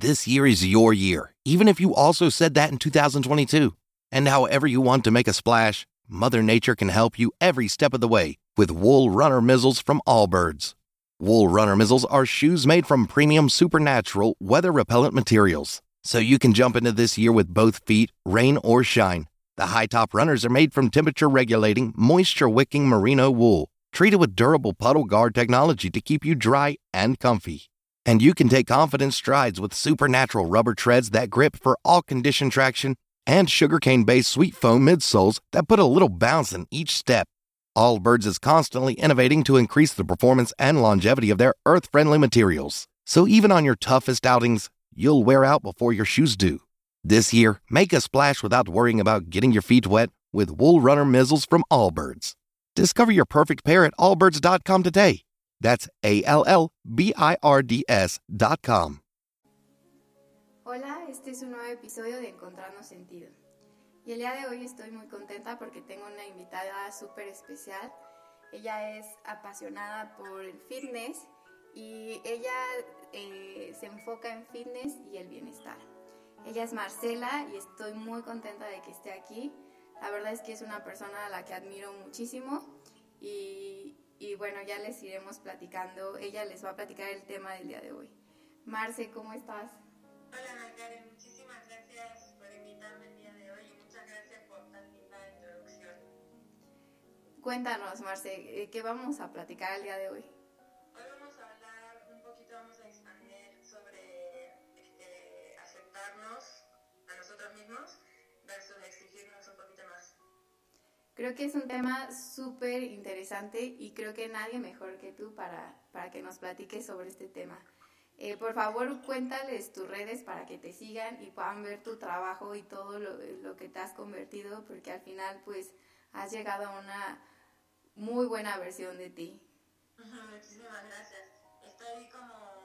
This year is your year, even if you also said that in 2022. And however you want to make a splash, Mother Nature can help you every step of the way with Wool Runner Mizzles from Allbirds. Wool Runner Mizzles are shoes made from premium supernatural weather repellent materials, so you can jump into this year with both feet, rain or shine. The high top runners are made from temperature regulating, moisture wicking merino wool, treated with durable puddle guard technology to keep you dry and comfy. And you can take confident strides with supernatural rubber treads that grip for all condition traction and sugarcane based sweet foam midsoles that put a little bounce in each step. Allbirds is constantly innovating to increase the performance and longevity of their earth friendly materials. So even on your toughest outings, you'll wear out before your shoes do. This year, make a splash without worrying about getting your feet wet with Wool Runner Mizzles from Allbirds. Discover your perfect pair at allbirds.com today. That's A L L B I R D. Hola, este es un nuevo episodio de Encontrarnos Sentido. Y el día de hoy estoy muy contenta porque tengo una invitada súper especial. Ella es apasionada por el fitness y ella eh, se enfoca en fitness y el bienestar. Ella es Marcela y estoy muy contenta de que esté aquí. La verdad es que es una persona a la que admiro muchísimo y, y bueno, ya les iremos platicando. Ella les va a platicar el tema del día de hoy. Marce, ¿cómo estás? Hola, Karen. Muchísimas gracias por invitarme el día de hoy y muchas gracias por tan linda introducción. Cuéntanos, Marce, eh, ¿qué vamos a platicar el día de hoy? Hoy vamos a hablar un poquito, vamos a expandir sobre este, aceptarnos a nosotros mismos versus exigirnos un. Creo que es un tema súper interesante y creo que nadie mejor que tú para, para que nos platiques sobre este tema. Eh, por favor, cuéntales tus redes para que te sigan y puedan ver tu trabajo y todo lo, lo que te has convertido, porque al final, pues, has llegado a una muy buena versión de ti. Muchísimas gracias. Estoy como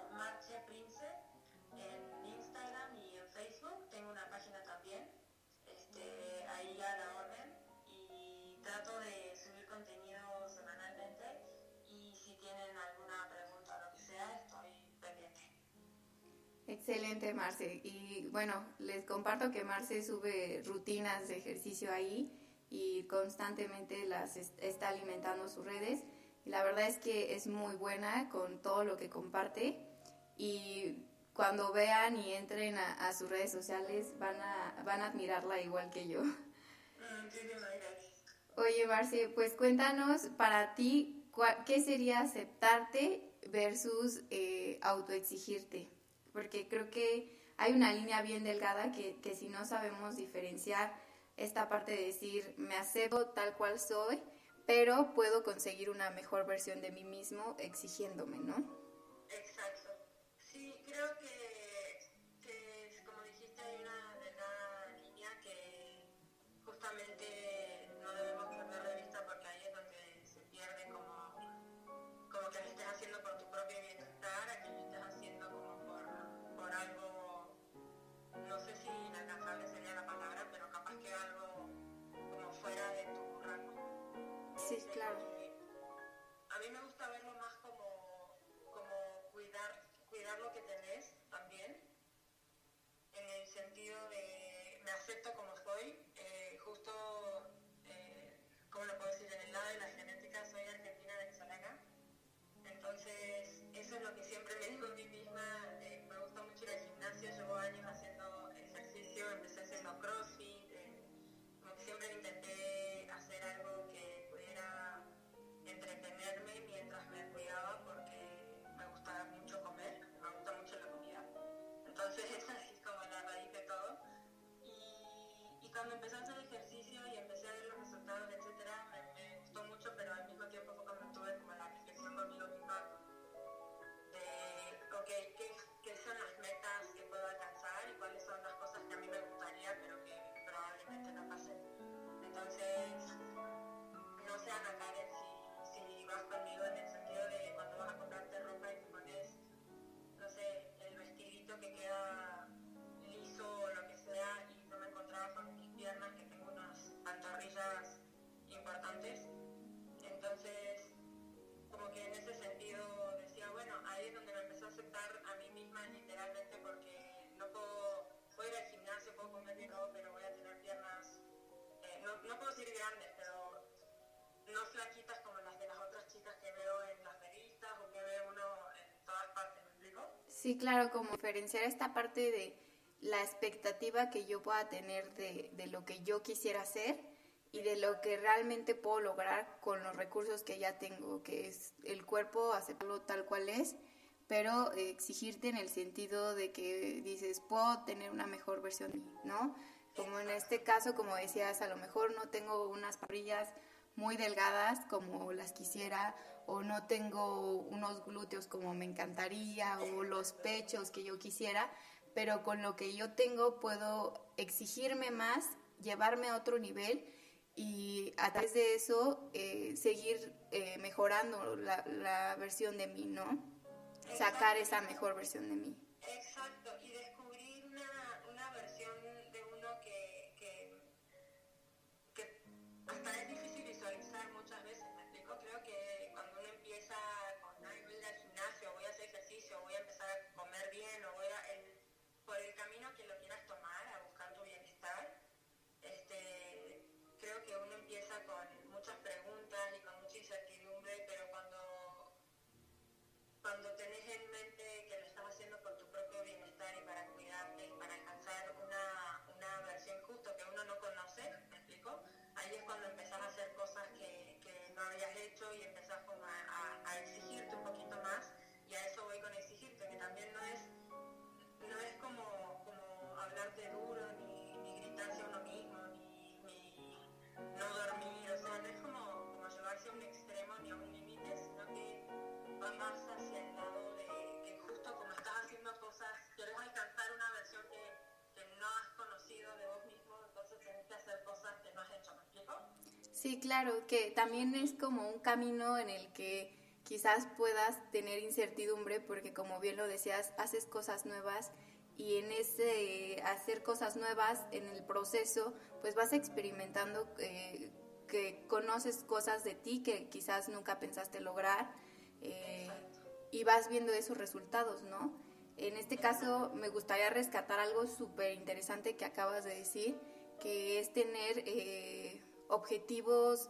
Excelente, Marce. Y bueno, les comparto que Marce sube rutinas de ejercicio ahí y constantemente las est- está alimentando sus redes. Y la verdad es que es muy buena con todo lo que comparte. Y cuando vean y entren a, sus redes sociales van a, van a admirarla igual que yo. Oye, Marce, pues cuéntanos para ti qué sería aceptarte versus eh, autoexigirte. Porque creo que hay una línea bien delgada que, que si no sabemos diferenciar esta parte de decir me acepto tal cual soy, pero puedo conseguir una mejor versión de mí mismo exigiéndome, ¿no? Exacto. A mí me gusta verlo más como, como cuidar, cuidar lo que tenés también, en el sentido de me acepto como soy, eh, justo, eh, ¿cómo lo puedo decir? En el lado de la genética soy argentina venezolana, entonces eso es lo que siempre me digo cuando empecé a hacer ejercicio Sí, claro, como diferenciar esta parte de la expectativa que yo pueda tener de, lo que yo quisiera hacer y de lo que realmente puedo lograr con los recursos que ya tengo, que es el cuerpo, aceptarlo tal cual es, pero exigirte en el sentido de que dices, puedo tener una mejor versión ¿no? Como en este caso, como decías, a lo mejor no tengo unas parrillas muy delgadas como las quisiera o no tengo unos glúteos como me encantaría o los pechos que yo quisiera, pero con lo que yo tengo puedo exigirme más, llevarme a otro nivel y a través de eso eh, seguir eh, mejorando la, la, versión de mí, ¿no? Sacar esa mejor versión de mí. Exacto, más hacia el lado de que justo como estás haciendo cosas, quieres alcanzar una versión que, que no has conocido de vos mismo, entonces tienes que hacer cosas que no has hecho, ¿me explico? Sí, claro, que también es como un camino en el que quizás puedas tener incertidumbre porque como bien lo decías, haces cosas nuevas y en ese hacer cosas nuevas, en el proceso, pues vas experimentando eh, que conoces cosas de ti que quizás nunca pensaste lograr eh, y vas viendo esos resultados, ¿no? En este caso me gustaría rescatar algo súper interesante que acabas de decir, que es tener eh, objetivos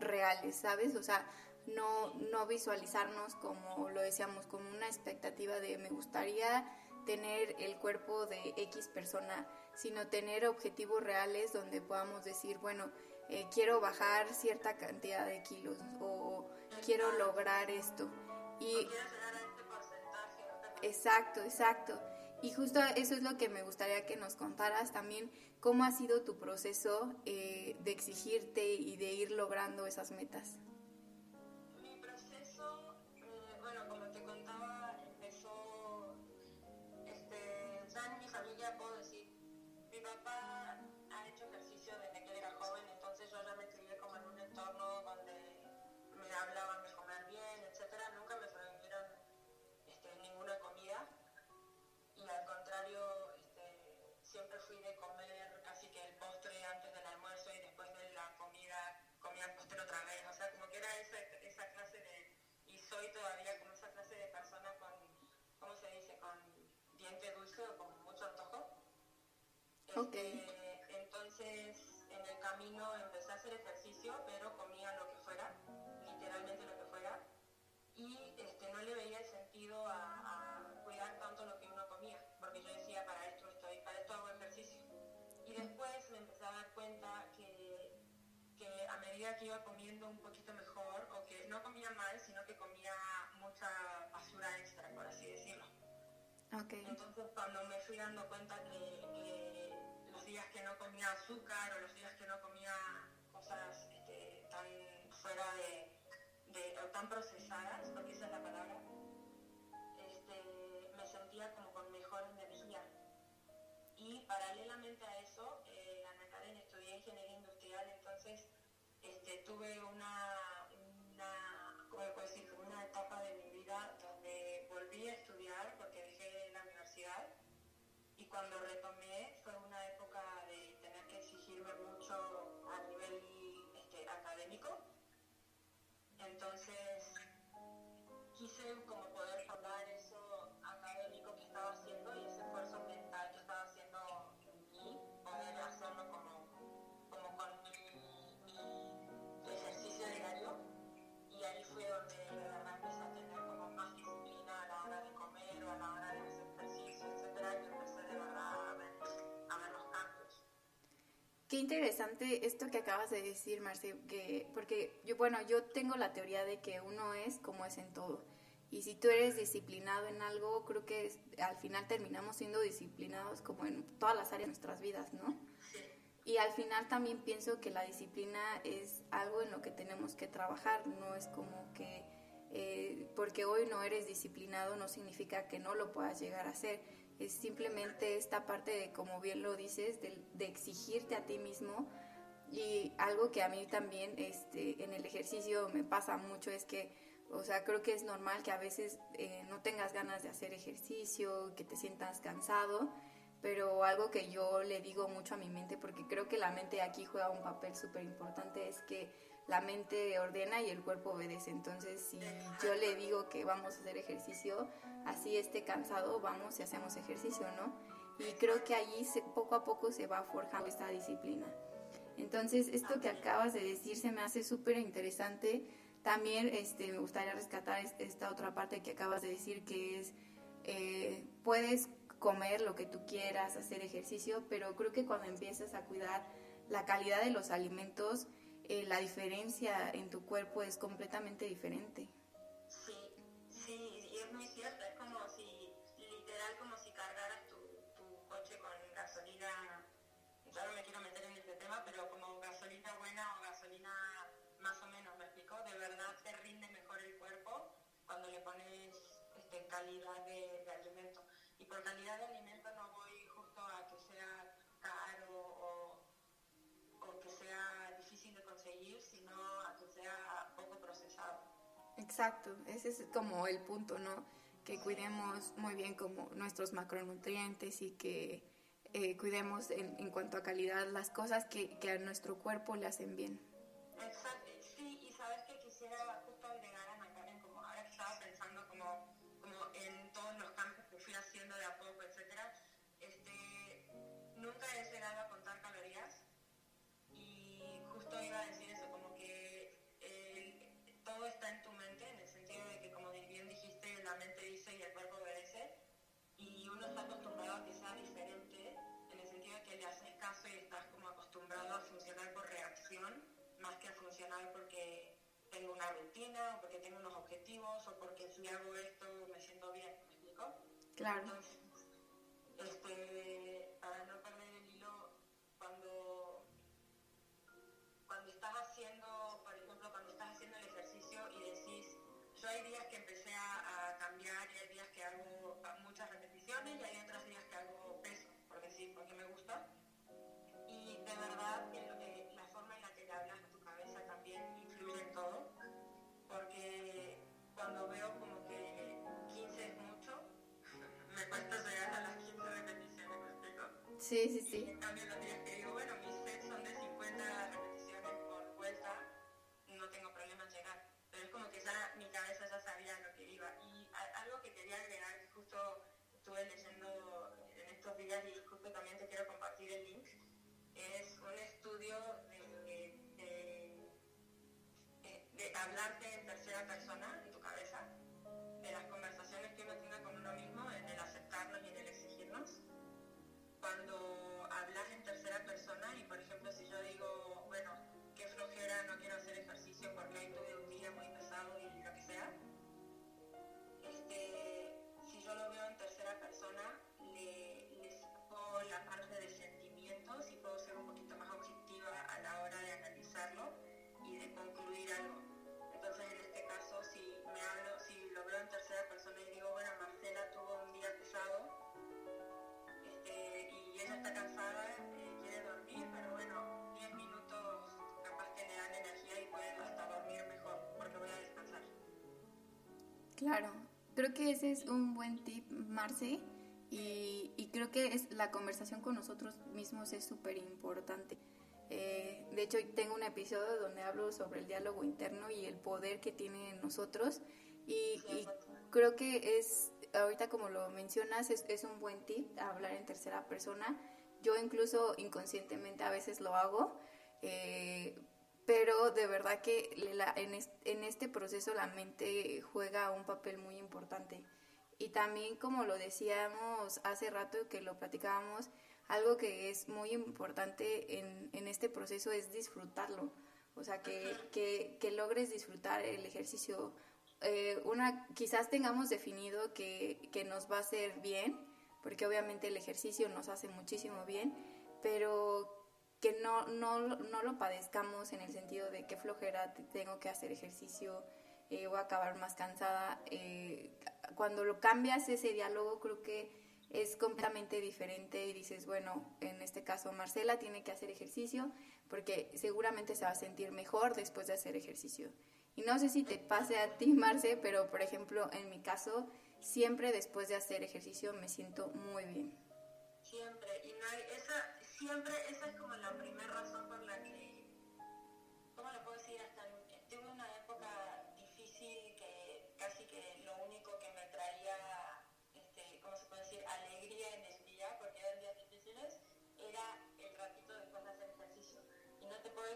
reales, ¿sabes? O sea, no, no visualizarnos como lo decíamos, como una expectativa de me gustaría tener el cuerpo de X persona, sino tener objetivos reales donde podamos decir, bueno, eh, quiero bajar cierta cantidad de kilos o quiero lograr esto. Y, exacto, exacto. Y justo eso es lo que me gustaría que nos contaras también, cómo ha sido tu proceso eh, de exigirte y de ir logrando esas metas. Mi proceso, eh, bueno, como te contaba, empezó, este, ya en mi familia puedo decir, mi papá ha hecho ejercicio desde que era joven, entonces yo ya me crié como en un entorno donde me hablaban Okay. Este, entonces, en el camino empecé a hacer ejercicio, pero comía lo que fuera, literalmente lo que fuera, y este, no le veía el sentido a, a, cuidar tanto lo que uno comía, porque yo decía, para esto estoy, para esto hago ejercicio. Y después me empecé a dar cuenta que, que a medida que iba comiendo un poquito mejor, o que no comía mal, sino que comía mucha basura extra, por así decirlo. Okay. Entonces cuando me fui dando cuenta que, días que no comía azúcar o los días que no comía cosas este, tan fuera de, de, o tan procesadas, porque esa es la palabra, este, me sentía como con mejor energía. Y paralelamente a eso, eh, Ana Karen estudié ingeniería industrial, entonces este, tuve una, una, ¿cómo puedo decir? una etapa de mi vida donde volví a estudiar porque dejé la universidad y cuando retomé como poder sacar eso académico que estaba haciendo y ese esfuerzo mental que estaba haciendo y poder hacerlo como, como con mi, mi ejercicio diario. Y ahí fue donde de verdad empecé a tener como más disciplina a la hora de comer o a la hora de hacer ejercicio, etcétera, y empecé de verdad a ver, a ver los cambios. Qué interesante esto que acabas de decir, Marce, que, porque yo, bueno, yo tengo la teoría de que uno es como es en todo. Y si tú eres disciplinado en algo, creo que al final terminamos siendo disciplinados como en todas las áreas de nuestras vidas, ¿no? Y al final también pienso que la disciplina es algo en lo que tenemos que trabajar, no es como que eh, porque hoy no eres disciplinado no significa que no lo puedas llegar a hacer. Es simplemente esta parte de, como bien lo dices, de, exigirte a ti mismo. Y algo que a mí también este, en el ejercicio me pasa mucho es que, o sea, creo que es normal que a veces eh, no tengas ganas de hacer ejercicio, que te sientas cansado, pero algo que yo le digo mucho a mi mente, porque creo que la mente aquí juega un papel súper importante, es que la mente ordena y el cuerpo obedece. Entonces, si yo le digo que vamos a hacer ejercicio, así esté cansado, vamos y hacemos ejercicio, ¿no? Y creo que allí poco a poco se va forjando esta disciplina. Entonces, esto que acabas de decir se me hace súper interesante. También este, me gustaría rescatar esta otra parte que acabas de decir, que es, eh, puedes comer lo que tú quieras, hacer ejercicio, pero creo que cuando empiezas a cuidar la calidad de los alimentos, eh, la diferencia en tu cuerpo es completamente diferente. Sí, sí, y es muy cierto, es como si, literal, como si cargaras tu, tu coche con gasolina, ya no me quiero meter en este tema, pero como gasolina buena o calidad de, de alimento. Y por calidad de alimento no voy justo a que sea caro o Exacto, ese es como el punto, ¿no? Que cuidemos muy bien como nuestros macronutrientes y que eh, cuidemos en, en, cuanto a calidad las cosas que, que, a nuestro cuerpo le hacen bien. Exacto, porque tengo una rutina, o porque tengo unos objetivos, o porque si hago esto me siento bien, ¿me explico? Claro. Entonces, Sí, sí, sí. Y en cambio, que digo, bueno, mis sets son de 50 repeticiones por vuelta, no tengo problema en llegar. Pero es como que ya mi cabeza ya sabía lo que iba. Y algo que quería agregar, justo estuve leyendo en estos días y justo también te quiero compartir el link, es un estudio de, de, hablarte en tercera persona Claro, Creo que ese es un buen tip, Marce, y, creo que es, la conversación con nosotros mismos es súper importante. Eh, de hecho, tengo un episodio donde hablo sobre el diálogo interno y el poder que tiene en nosotros, y, creo que es, ahorita como lo mencionas, es, es un buen tip hablar en tercera persona. Yo incluso inconscientemente a veces lo hago. Eh, pero de verdad que en, este proceso la mente juega un papel muy importante. y también como lo decíamos hace rato que lo platicábamos, algo que es muy importante en, en este proceso es disfrutarlo. O sea, que, que, que logres disfrutar el ejercicio. Eh, una, quizás tengamos definido que, que nos va a hacer bien, porque obviamente el ejercicio nos hace muchísimo bien, pero que no, no, no lo padezcamos en el sentido de que flojera tengo que hacer ejercicio, eh, voy a acabar más cansada. Eh, cuando lo cambias ese diálogo creo que es completamente diferente y dices, bueno, en este caso Marcela tiene que hacer ejercicio porque seguramente se va a sentir mejor después de hacer ejercicio. Y no sé si te pase a ti, Marce, pero por ejemplo, en mi caso, siempre después de hacer ejercicio me siento muy bien. Siempre, y no hay, esa, siempre, esa es como la primera razón por la que, ¿cómo lo puedo decir? Hasta tuve una época difícil que casi que lo único que me traía, este, ¿cómo se puede decir? Alegría en el día, porque eran días difíciles, era el ratito después de hacer ejercicio. Y no te puedo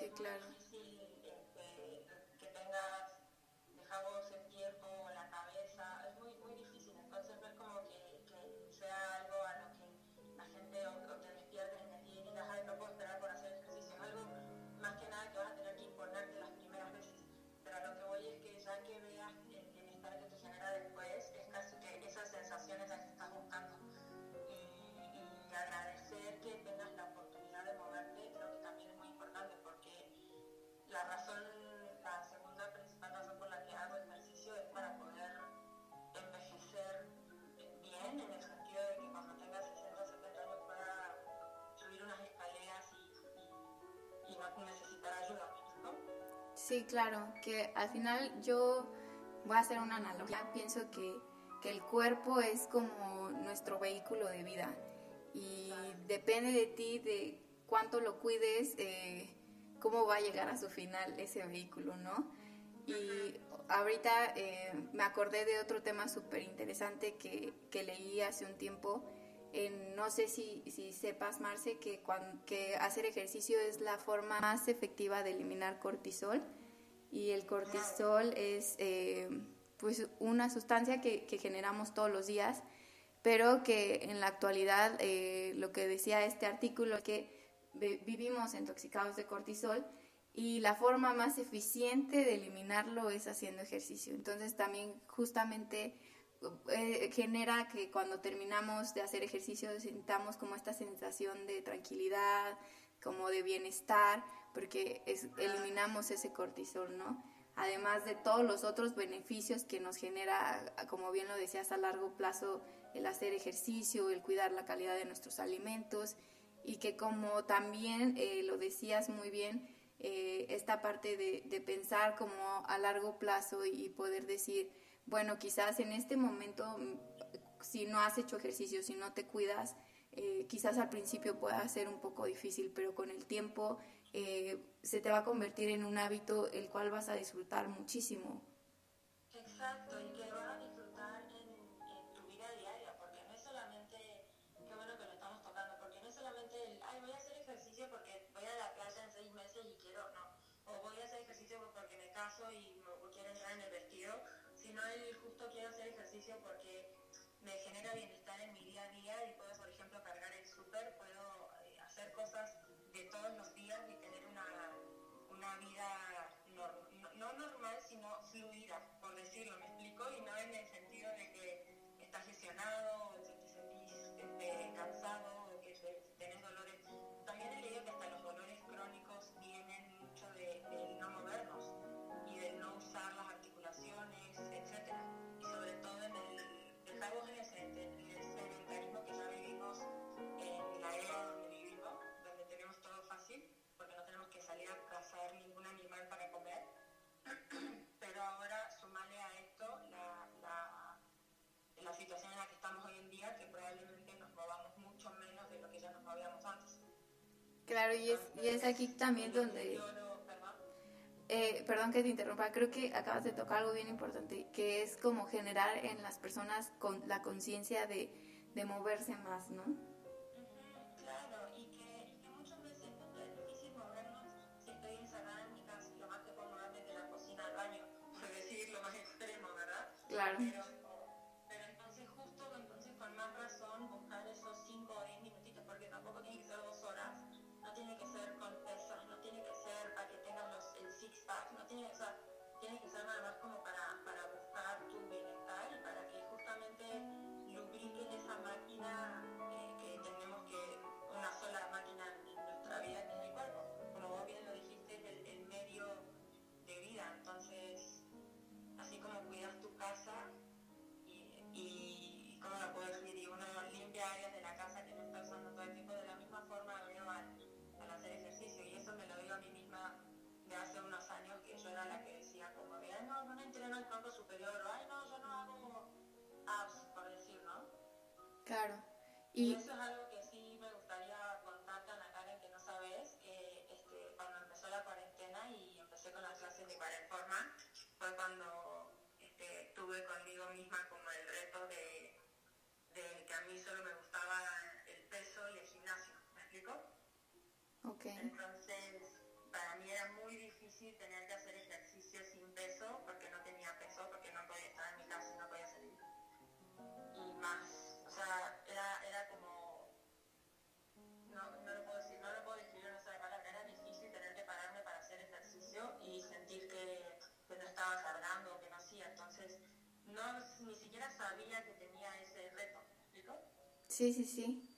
Sí, claro. Razón, la segunda principal razón por la que hago ejercicio es para poder envejecer bien, en el sentido de que cuando tenga 60 o 70 años pueda subir unas escaleras y, y, y no necesitar ayuda, ¿no? Sí, claro, que al final yo voy a hacer una analogía, pienso que, que el cuerpo es como nuestro vehículo de vida y depende de ti, de cuánto lo cuides, eh, cómo va a llegar a su final ese vehículo, ¿no? Y ahorita eh, me acordé de otro tema súper interesante que, que leí hace un tiempo. En, no sé si, si sepas, Marce, que, cuan- que hacer ejercicio es la forma más efectiva de eliminar cortisol. Y el cortisol es eh, pues una sustancia que, que generamos todos los días, pero que en la actualidad, eh, lo que decía este artículo, es que vivimos intoxicados de cortisol y la forma más eficiente de eliminarlo es haciendo ejercicio. Entonces también justamente eh, genera que cuando terminamos de hacer ejercicio sintamos como esta sensación de tranquilidad, como de bienestar, porque eliminamos ese cortisol, ¿no? Además de todos los otros beneficios que nos genera, como bien lo decías, a largo plazo el hacer ejercicio, el cuidar la calidad de nuestros alimentos y que como también eh, lo decías muy bien, eh, esta parte de, de pensar como a largo plazo y poder decir, bueno, quizás en este momento, mm, si no has hecho ejercicio, si no te cuidas, eh, quizás al principio pueda ser un poco difícil, pero con el tiempo eh, se te va a convertir en un hábito el cual vas a disfrutar muchísimo. Exacto, porque me genera bienestar en mi día a día y puedo, por ejemplo, cargar el súper, puedo eh, hacer cosas de todos los días y tener una, una vida no, no normal, sino fluida, por decirlo, Claro, y es, y es aquí también donde... Eh, perdón que te interrumpa, creo que acabas de tocar algo bien importante, que es como generar en las personas con la conciencia de, de, moverse más, ¿no? Claro, lo más la cocina al baño, lo más. Claro. No tiene, o sea, tiene que ser nada más como para, para buscar tu bienestar y para que justamente lubriquen esa máquina eh, que tenemos que, una sola máquina en nuestra vida que es el cuerpo. Como vos bien lo dijiste, es el medio de vida, entonces así como cuidas tu casa entreno el tronco superior, o ay no, yo no hago abs, por decir, ¿no? Claro. Y, y eso es algo que sí me gustaría contarte a la Karen que no sabes, que este, cuando empezó la cuarentena y empecé con las clases de Cuarenforma, fue cuando este, tuve conmigo misma como el reto de, de, que a mí solo me gustaba el peso y el gimnasio, ¿me explico? Okay. Entonces, para mí era muy difícil tener que hacer ejercicio no, ni siquiera sabía que tenía ese reto. ¿Me explico? Sí, sí, sí.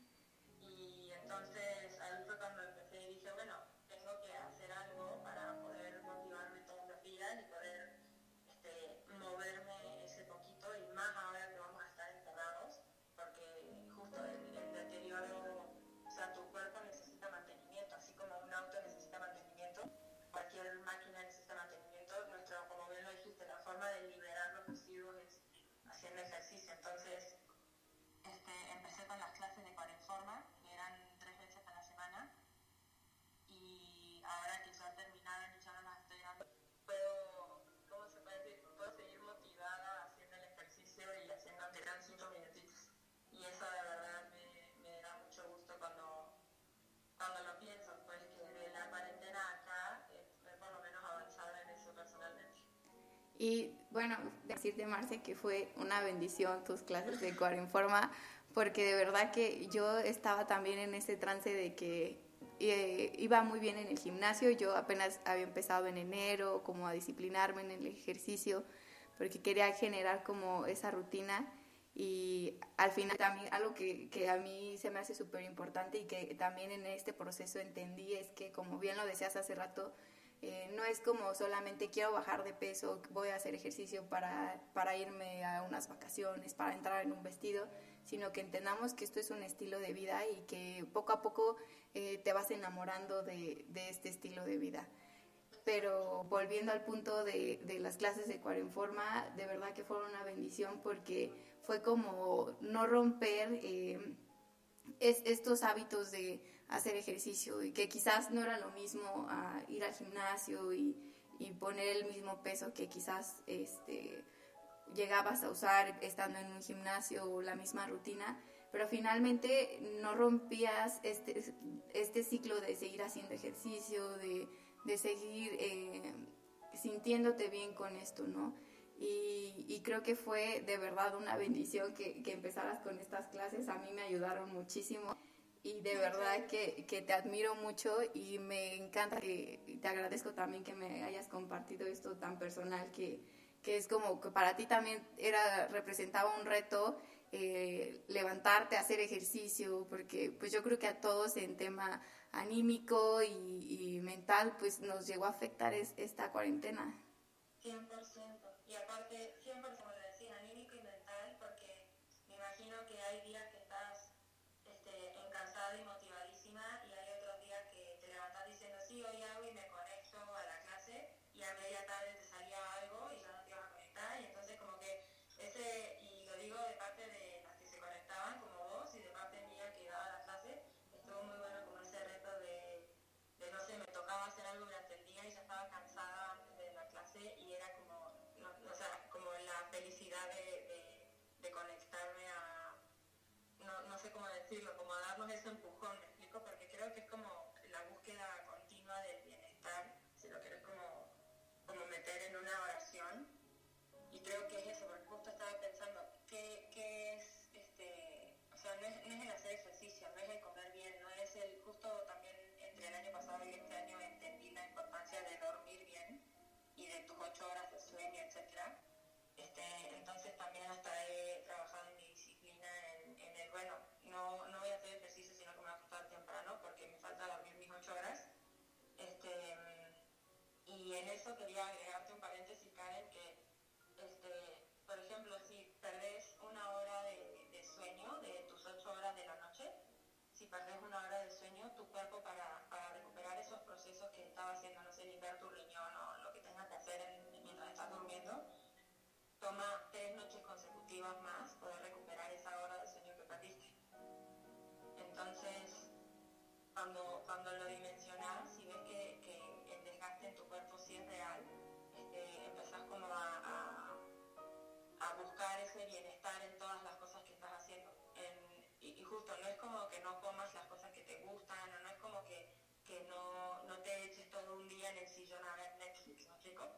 Y bueno, decirte, Marce, que fue una bendición tus clases de Cuarenforma, porque de verdad que yo estaba también en ese trance de que eh, iba muy bien en el gimnasio, yo apenas había empezado en enero como a disciplinarme en el ejercicio, porque quería generar como esa rutina. Y al final también algo que, que a mí se me hace súper importante y que también en este proceso entendí es que como bien lo decías hace rato, eh, no es como solamente quiero bajar de peso, voy a hacer ejercicio para, para irme a unas vacaciones, para entrar en un vestido, sino que entendamos que esto es un estilo de vida y que poco a poco eh, te vas enamorando de, de, este estilo de vida. Pero volviendo al punto de, de las clases de Cuarenforma, de verdad que fueron una bendición porque fue como no romper eh, es, estos hábitos de hacer ejercicio y que quizás no era lo mismo a ir al gimnasio y, y poner el mismo peso que quizás este, llegabas a usar estando en un gimnasio o la misma rutina, pero finalmente no rompías este, este ciclo de seguir haciendo ejercicio, de, de seguir eh, sintiéndote bien con esto, ¿no? Y, y, creo que fue de verdad una bendición que, que, empezaras con estas clases. A mí me ayudaron muchísimo y de verdad que, que, te admiro mucho y me encanta que te agradezco también que me hayas compartido esto tan personal que, que es como que para ti también era representaba un reto eh, levantarte, hacer ejercicio, porque pues yo creo que a todos en tema anímico y, y mental pues nos llegó a afectar es, esta cuarentena. 100%. Y aparte, ese empujón, ¿me explico? Porque creo que es como la búsqueda continua del bienestar, si lo quieres como, como meter en una oración. Y creo que es eso, porque justo estaba pensando, ¿qué, qué es, este, o sea, no es, no es el hacer ejercicio, no es el comer bien, no es el, justo también entre el año pasado y este año entendí la importancia de dormir bien y de tus ocho horas y en eso quería agregarte un paréntesis, Karen, que, este, por ejemplo, si perdés una hora de, sueño de tus ocho horas de la noche, si perdés una hora de sueño, tu cuerpo para, para recuperar esos procesos que estaba haciendo, no sé, limpiar tu riñón o lo que tengas que hacer en- mientras estás durmiendo, toma tres noches consecutivas más bienestar en todas las cosas que estás haciendo. En- y, y justo, no es como que no comas las cosas que te gustan, o no es como que, que no, no te eches todo un día en el sillón a ver Netflix, ¿me explico?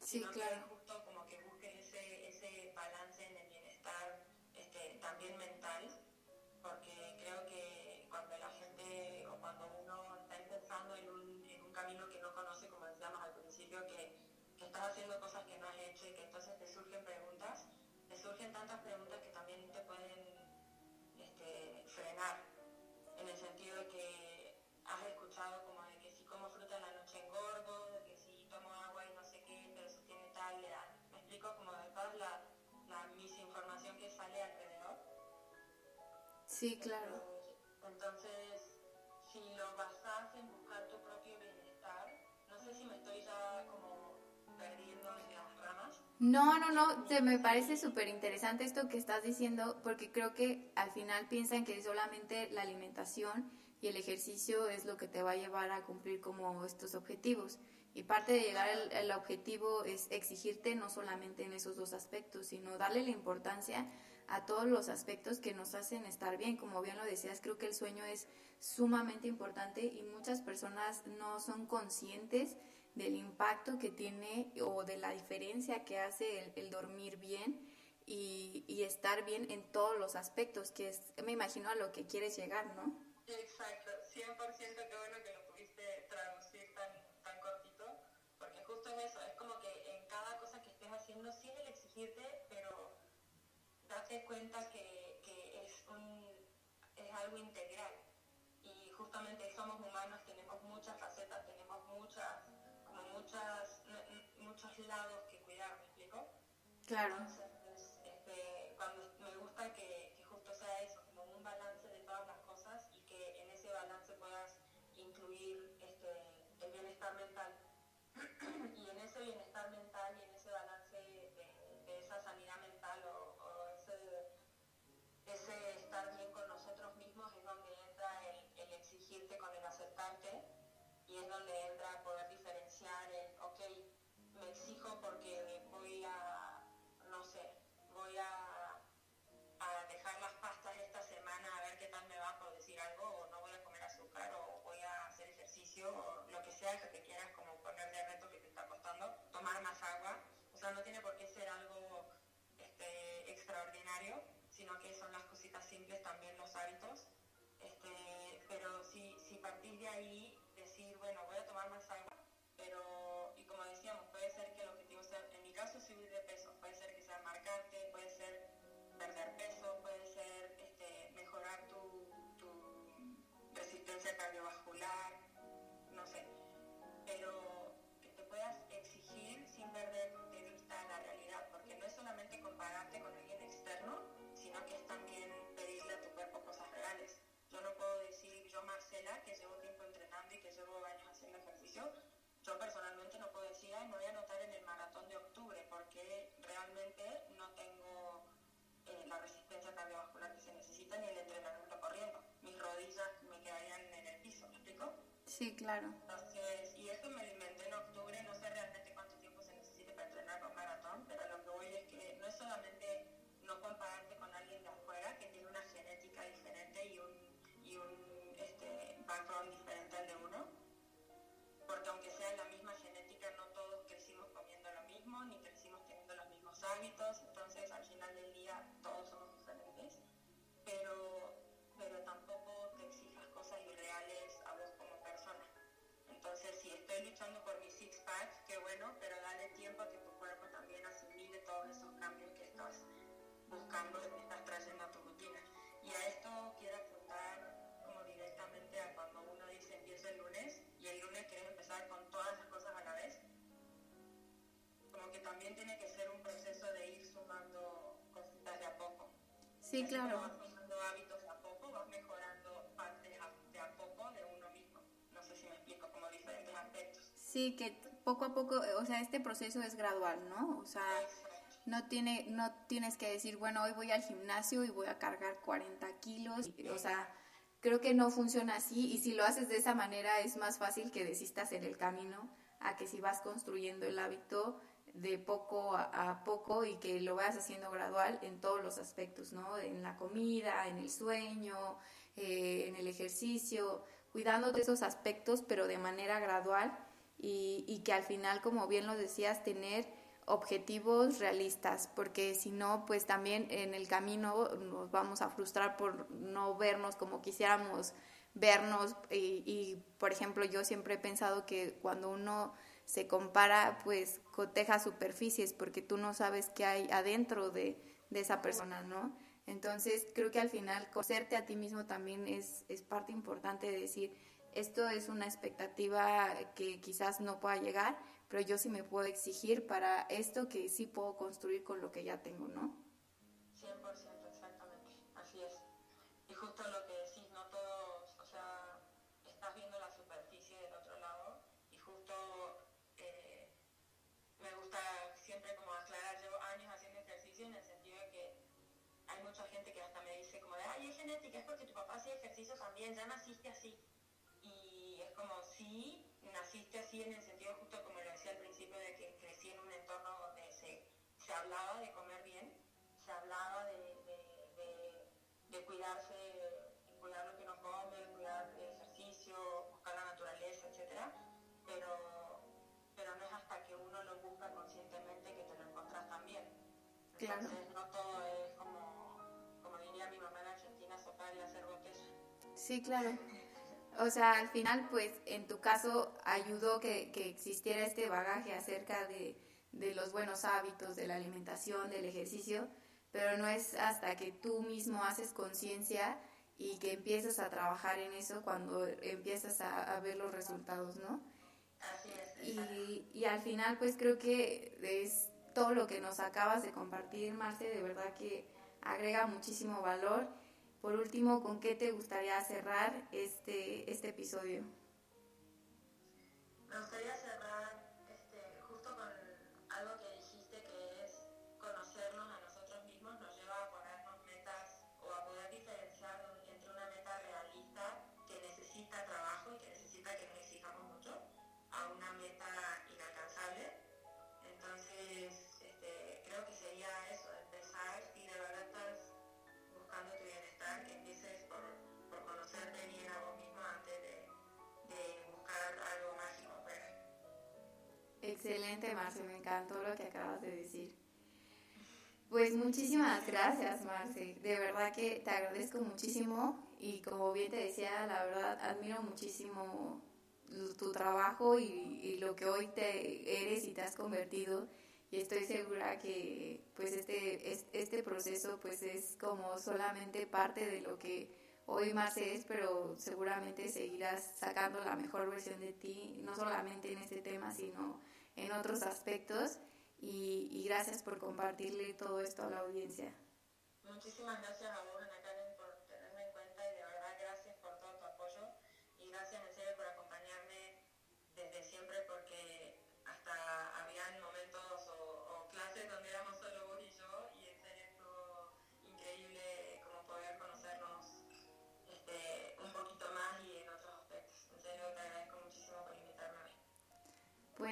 Sí, sino que claro. justo como que busques ese, ese balance en el bienestar este, también mental, porque creo que cuando la gente o cuando uno está empezando en un, en un camino que no conoce, como decíamos al principio, que, que estás haciendo cosas que no has hecho y que entonces te surgen preguntas, surgen tantas preguntas que también te pueden este, frenar, en el sentido de que has escuchado como de que si como fruta en la noche engordo, de que si tomo agua y no sé qué, pero eso tiene tal edad. Me explico como de toda la, la misinformación que sale alrededor. Sí, claro. Entonces, si lo basas en No, no, no, me parece súper interesante esto que estás diciendo porque creo que al final piensan que solamente la alimentación y el ejercicio es lo que te va a llevar a cumplir como estos objetivos. Y parte de llegar al, al objetivo es exigirte no solamente en esos dos aspectos, sino darle la importancia a todos los aspectos que nos hacen estar bien. Como bien lo decías, creo que el sueño es sumamente importante y muchas personas no son conscientes del impacto que tiene o de la diferencia que hace el, el dormir bien y, y estar bien en todos los aspectos, que es, me imagino, a lo que quieres llegar, ¿no? Exacto, 100% qué bueno que lo pudiste traducir tan, tan cortito, porque justo es eso, es como que en cada cosa que estés haciendo sí el exigirte, pero date cuenta que, que es, un, es algo integral y justamente somos humanos, tenemos muchas facetas, tenemos muchas, muchos lados que cuidar, ¿me explico? Claro. Entonces, este, cuando me gusta que, que justo sea eso, como un balance de todas las cosas y que en ese balance puedas incluir este, el bienestar mental. y en ese bienestar mental y en ese balance de, de esa sanidad mental o, o ese, ese estar bien con nosotros mismos es donde entra el, el exigirte con el aceptarte y es donde entra sea, no tiene por qué ser algo este, extraordinario, sino que son las cositas simples también los hábitos, este, pero si, si partís de ahí, decir, bueno, voy a tomar más agua, pero, y como decíamos, puede ser que el objetivo sea, en mi caso, subir de peso, puede ser que marcarte, puede ser perder peso, puede ser este, mejorar tu, tu resistencia cardiovascular, yo personalmente no puedo decir, ay, me voy a anotar en el maratón de octubre, porque realmente no tengo eh, la resistencia cardiovascular que se necesita ni el entrenamiento corriendo. Mis rodillas me quedarían en el piso, ¿me explico? Sí, claro. Entonces, y esto me hábitos, entonces al final del día todos somos diferentes, pero, pero tampoco te exijas cosas irreales a vos como persona. Entonces, si estoy luchando por mi six-pack, qué bueno, pero dale tiempo a que tu cuerpo también asimile todos esos cambios que estás buscando Sí, claro. Vas sumando hábitos a poco, vas mejorando partes de a poco de uno mismo. No sé si me explico, como diferentes aspectos. Sí, que poco a poco, o sea, este proceso es gradual, ¿no? O sea, no, tiene, no tienes que decir, bueno, hoy voy al gimnasio y voy a cargar 40 kilos. O sea, creo que no funciona así y si lo haces de esa manera es más fácil que desistas en el camino a que si vas construyendo el hábito de poco a, poco y que lo vayas haciendo gradual en todos los aspectos, ¿no? En la comida, en el sueño, eh, en el ejercicio, cuidando de esos aspectos, pero de manera gradual y, y que al final, como bien lo decías, tener objetivos realistas, porque si no, pues también en el camino nos vamos a frustrar por no vernos como quisiéramos vernos y, y, por ejemplo yo siempre he pensado que cuando uno se compara pues coteja superficies porque tú no sabes qué hay adentro de, de esa persona, ¿no? Entonces creo que al final conocerte a ti mismo también es, es parte importante de decir esto es una expectativa que quizás no pueda llegar, pero yo sí me puedo exigir para esto que sí puedo construir con lo que ya tengo, ¿no? Genética, es porque tu papá hacía ejercicio también, ya naciste así. Y es como, sí, naciste así en el sentido justo como lo decía al principio de que crecí en un entorno donde se, se hablaba de comer bien, se hablaba de, de, de, de cuidarse, cuidar lo que uno come, cuidar el ejercicio, buscar la naturaleza, etcétera, pero, pero no es hasta que uno lo busca conscientemente que te lo encontrás también. Entonces claro. no todo es Sí, claro. O sea, al final, pues, en tu caso, ayudó que, que existiera este bagaje acerca de, de, los buenos hábitos, de la alimentación, del ejercicio, pero no es hasta que tú mismo haces conciencia y que empiezas a trabajar en eso cuando empiezas a, a ver los resultados, ¿no? Así es. Y, y al final, pues, creo que es todo lo que nos acabas de compartir, Marce, de verdad que agrega muchísimo valor por último, ¿con qué te gustaría cerrar este, este episodio? Me gustaría cerrar Excelente, Marce, me encantó lo que acabas de decir. Pues muchísimas gracias, Marce. De verdad que te agradezco muchísimo y como bien te decía, la verdad admiro muchísimo tu trabajo y, lo que hoy te eres y te has convertido y estoy segura que pues este, este proceso pues es como solamente parte de lo que hoy más es, pero seguramente seguirás sacando la mejor versión de ti, no solamente en este tema, sino en otros aspectos. Y, y gracias por compartirle todo esto a la audiencia. Muchísimas gracias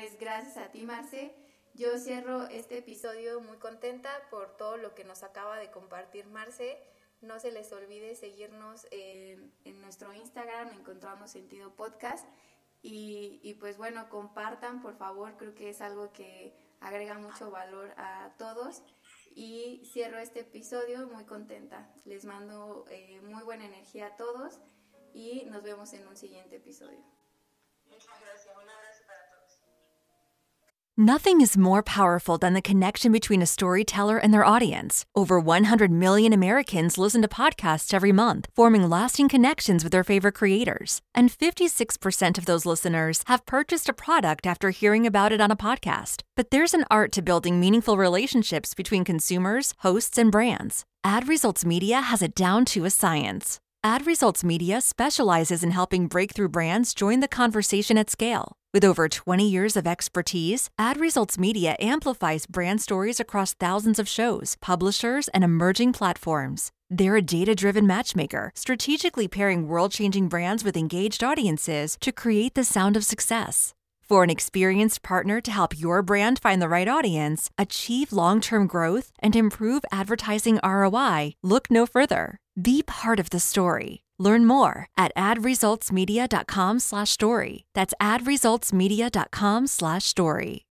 Pues gracias a ti, Marce. Yo cierro este episodio muy contenta por todo lo que nos acaba de compartir Marce. No se les olvide seguirnos en, en nuestro Instagram, Encontramos Sentido Podcast. Y, y, pues bueno, compartan, por favor, creo que es algo que agrega mucho valor a todos. Y cierro este episodio muy contenta. Les mando eh, muy buena energía a todos y nos vemos en un siguiente episodio. Muchas gracias. Un abrazo para todos. Nothing is more powerful than the connection between a storyteller and their audience. Over 100 million Americans listen to podcasts every month, forming lasting connections with their favorite creators. And 56% of those listeners have purchased a product after hearing about it on a podcast. But there's an art to building meaningful relationships between consumers, hosts, and brands. Ad Results Media has it down to a science. Ad Results Media specializes in helping breakthrough brands join the conversation at scale. With over 20 years of expertise, Ad Results Media amplifies brand stories across thousands of shows, publishers, and emerging platforms. They're a data driven matchmaker, strategically pairing world changing brands with engaged audiences to create the sound of success. For an experienced partner to help your brand find the right audience, achieve long term growth, and improve advertising ROI, look no further. Be part of the story. Learn more at adresultsmedia.com slash story. That's adresultsmedia.com slash story.